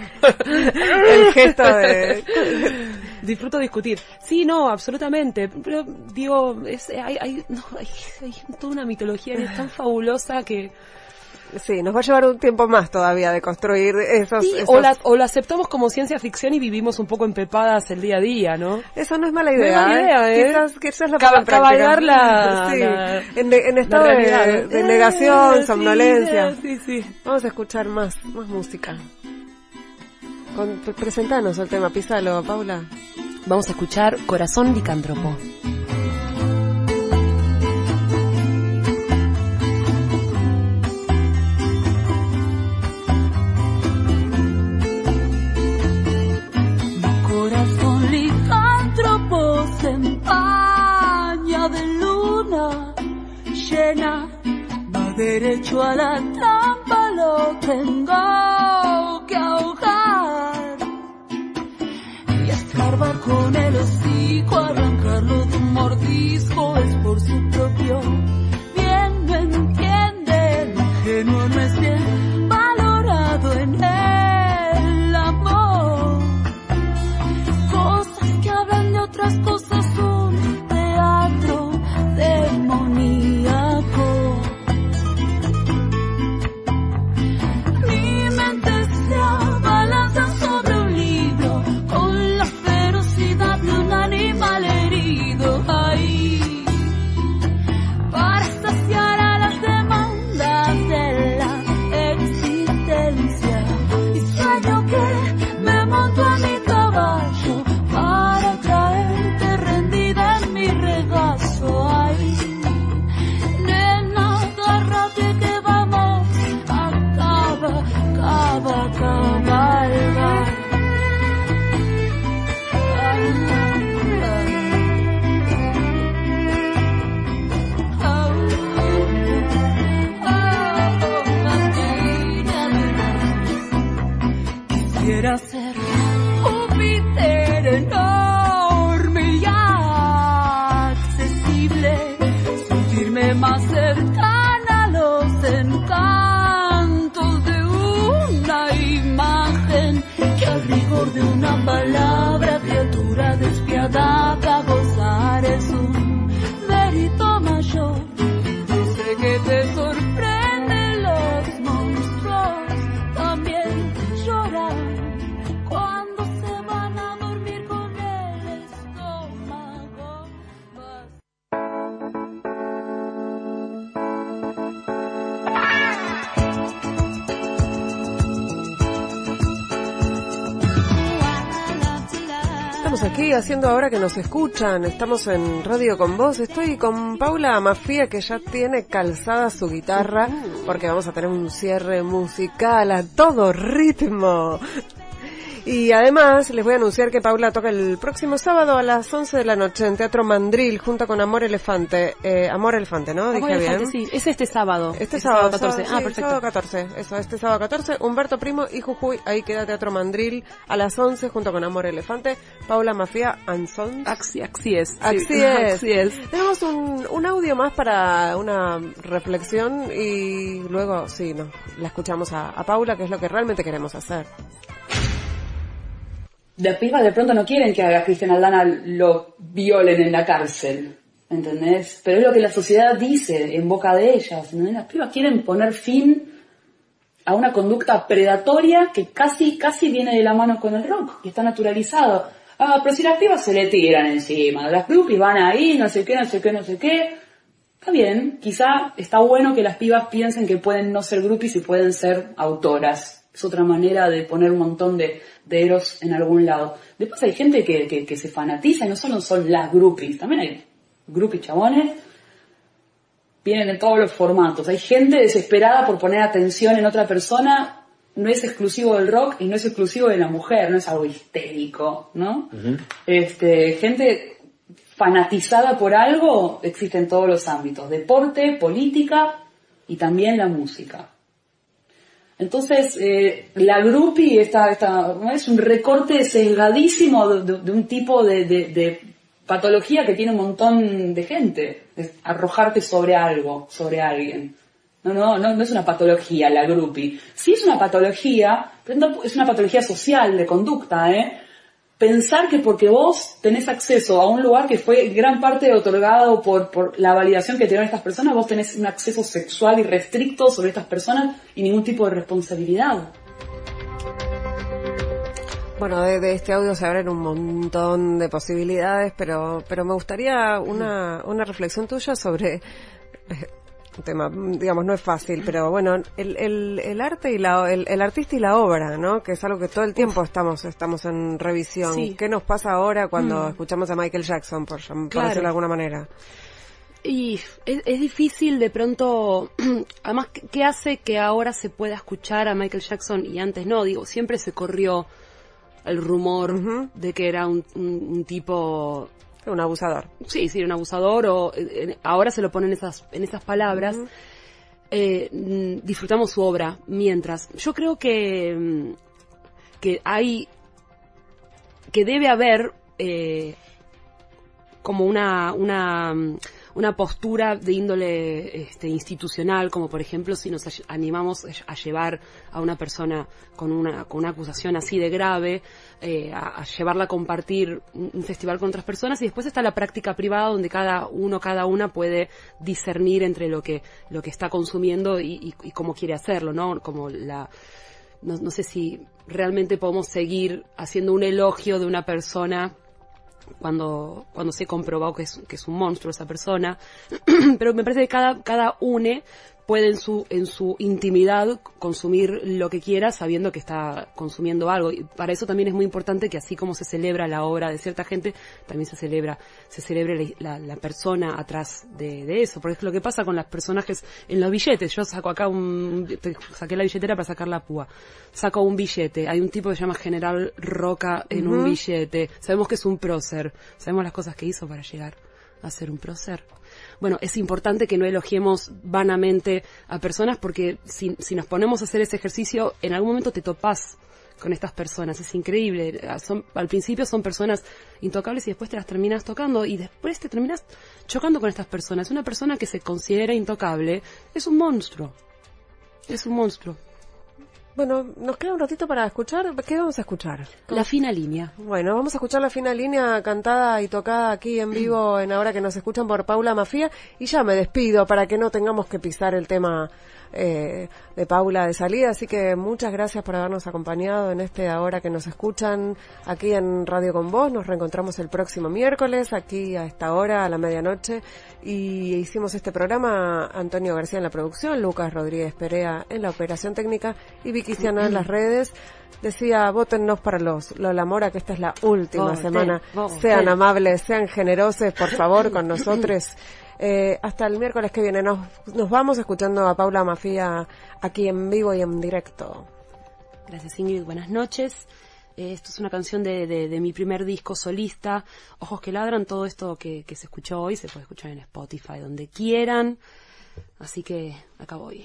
el gesto de... Disfruto discutir. Sí, no, absolutamente. Pero digo, es, hay, hay, no, hay, hay toda una mitología que es tan fabulosa que... Sí, nos va a llevar un tiempo más todavía de construir esos... Sí, esos- o, la, o la aceptamos como ciencia ficción y vivimos un poco empepadas el día a día, ¿no? Eso no es mala No es idea, mala idea, ¿eh? Quizás, quizás la en práctica. cabalgar la- Sí, la- en, de- en estado de, realidad. de Eh, negación, somnolencia. Sí, sí. Vamos a escuchar más, más música. Con, pre- presentanos el tema, písalo, Paula. Vamos a escuchar Corazón Licántropo. Llena, va derecho a la trampa, lo tengo que ahogar. Y escarbar con el hocico, arrancarlo de un mordisco, es por su propio aquí haciendo ahora que nos escuchan, estamos en Radio con Vos, estoy con Paula Mafía que ya tiene calzada su guitarra porque vamos a tener un cierre musical a todo ritmo. Y además les voy a anunciar que Paula toca el próximo sábado a las 11 de la noche en Teatro Mandril junto con Amor Elefante. Eh, Amor Elefante, ¿no? Dije Amor Elefante, bien. sí, es este sábado. Este sábado 14. sábado- ah, sí, perfecto. sábado 14, eso, este sábado 14, Humberto Primo y Jujuy, ahí queda Teatro Mandril a las 11 junto con Amor Elefante, Paula Mafia and Sons. Así, así es. sí. Así es. Tenemos un, un audio más para una reflexión y luego, sí, no, la escuchamos a, a Paula, que es lo que realmente queremos hacer. Las pibas de pronto no quieren que a Cristian Aldana lo violen en la cárcel, ¿entendés? Pero es lo que la sociedad dice en boca de ellas, ¿entendés? Las pibas quieren poner fin a una conducta predatoria que casi, casi viene de la mano con el rock, que está naturalizado. Ah, pero si las pibas se le tiran encima, las groupies van ahí, no sé qué, no sé qué, no sé qué. Está bien, quizá está bueno que las pibas piensen que pueden no ser groupies y pueden ser autoras. Es otra manera de poner un montón de, de eros en algún lado. Después hay gente que, que, que se fanatiza y no solo son las groupies, también hay groupies chabones. Vienen en todos los formatos. Hay gente desesperada por poner atención en otra persona. No es exclusivo del rock y no es exclusivo de la mujer, no es algo histérico, ¿no? Este, gente fanatizada por algo existe en todos los ámbitos, deporte, política y también la música. Entonces, eh, la groupie esta, esta, ¿no? es un recorte sesgadísimo de, un tipo de, de- patología que tiene un montón de gente, es arrojarte sobre algo, sobre alguien. No, no, no, no es una patología la groupie. Sí es una patología, pero es una patología social, de conducta, ¿eh? Pensar que porque vos tenés acceso a un lugar que fue gran parte otorgado por, por la validación que tienen estas personas, vos tenés un acceso sexual irrestricto sobre estas personas y ningún tipo de responsabilidad. Bueno, de, este audio se abren un montón de posibilidades, pero, pero me gustaría una, una reflexión tuya sobre un tema, digamos, no es fácil, pero bueno, el, el, el arte y la, el, el artista y la obra, ¿no? Que es algo que todo el tiempo estamos, estamos en revisión. Sí. ¿Qué nos pasa ahora cuando Mm. escuchamos a Michael Jackson, por, llam- por Claro. decirlo de alguna manera? Y es, es difícil de pronto, además, ¿qué- ¿qué hace que ahora se pueda escuchar a Michael Jackson y antes no? Digo, siempre se corrió el rumor de que era un, un- un tipo, Un abusador. sí, sí, un abusador o eh, eh, ahora se lo ponen esas, en esas palabras. Eh, mm, disfrutamos su obra mientras. Yo creo que, mm, que hay que debe haber eh, como una, una, mm, una postura de índole este, institucional, como por ejemplo si nos animamos a llevar a una persona con una, con una acusación así de grave, eh, a, a llevarla a compartir un, un festival con otras personas y después está la práctica privada donde cada uno, cada una puede discernir entre lo que, lo que está consumiendo y, y- y cómo quiere hacerlo, ¿no? Como la, no, no sé si realmente podemos seguir haciendo un elogio de una persona cuando, cuando se comprobó que es, que es un monstruo esa persona, pero me parece que cada, cada une puede en su, en su intimidad consumir lo que quiera sabiendo que está consumiendo algo. Y para eso también es muy importante que así como se celebra la obra de cierta gente, también se celebra, se celebre la, la- persona atrás de, de eso. Porque es lo que pasa con los personajes en los billetes. Yo saco acá un, saqué la billetera para sacar la púa. Saco un billete. Hay un tipo que se llama General Roca en un billete. Sabemos que es un prócer. Sabemos las cosas que hizo para llegar a ser un prócer. Bueno, es importante que no elogiemos vanamente a personas porque si, si nos ponemos a hacer ese ejercicio, en algún momento te topás con estas personas. Es increíble. Al principio son personas intocables y después te las terminas tocando y después te terminas chocando con estas personas. Una persona que se considera intocable es un monstruo. Es un monstruo. Bueno, nos queda un ratito para escuchar. ¿Qué vamos a escuchar? La fina línea. Bueno, vamos a escuchar la fina línea cantada y tocada aquí en vivo en ahora que nos escuchan por Paula Mafía y ya me despido para que no tengamos que pisar el tema eh, de Paula de salida. Así que muchas gracias por habernos acompañado en este ahora que nos escuchan aquí en Radio con Vos. Nos reencontramos el próximo miércoles aquí a esta hora, a la medianoche. Y hicimos este programa Antonio García en la producción, Lucas Rodríguez Perea en la operación técnica y Vicky en las redes. Decía, votennos para los Lola Mora, que esta es la última semana. Sean amables, sean generosos, por favor, con nosotros. Eh, hasta el miércoles que viene. Nos, nos vamos escuchando a Paula Mafía aquí en vivo y en directo. Gracias Ingrid, buenas noches. Eh, esto es una canción de, de- mi primer disco solista, Ojos que ladran, todo esto que, que se escuchó hoy se puede escuchar en Spotify, donde quieran. Así que acá voy.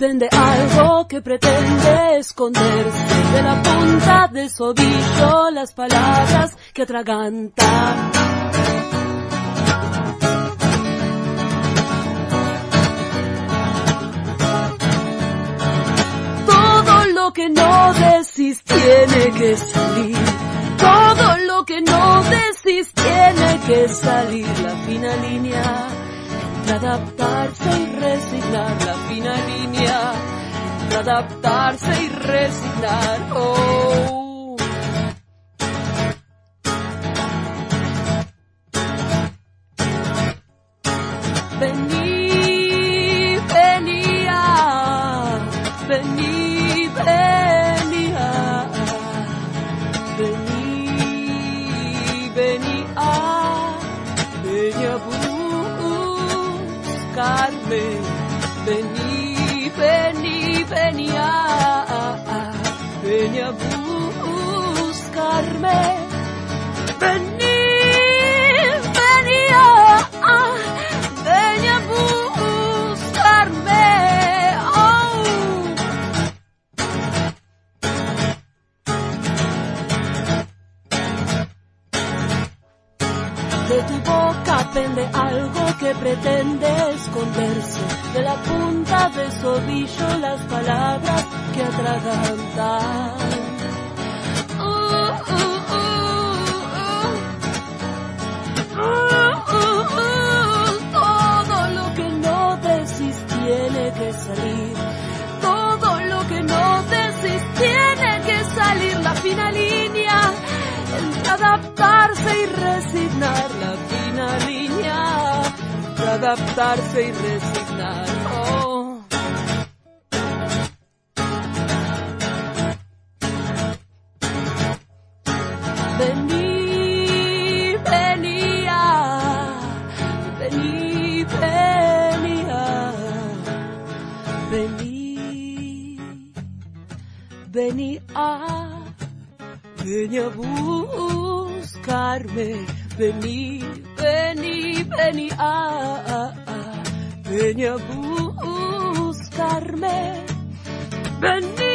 Boca pende algo que pretende esconderse de la punta del sobillo las palabras que atragantan. Todo lo que no decís tiene que salir. Todo lo que no decís tiene que salir. La fina línea adaptarse y resignar. La fina línea adaptarse y resignar. Oh. De tu boca pende algo que pretende esconderse. De la punta del sobillo las palabras que atragantan. Uh, uh, uh, uh. Uh, uh, uh. Todo lo que no decís tiene que salir. Todo lo que no decís tiene que salir. La fina línea entre adaptarse y resignar. La fina línea entre adaptarse y resignar. Oh. Vení, venía, vení, venía, vení, venía, venía Vení, vení, vení a, a, a, vení a buscarme. Vení,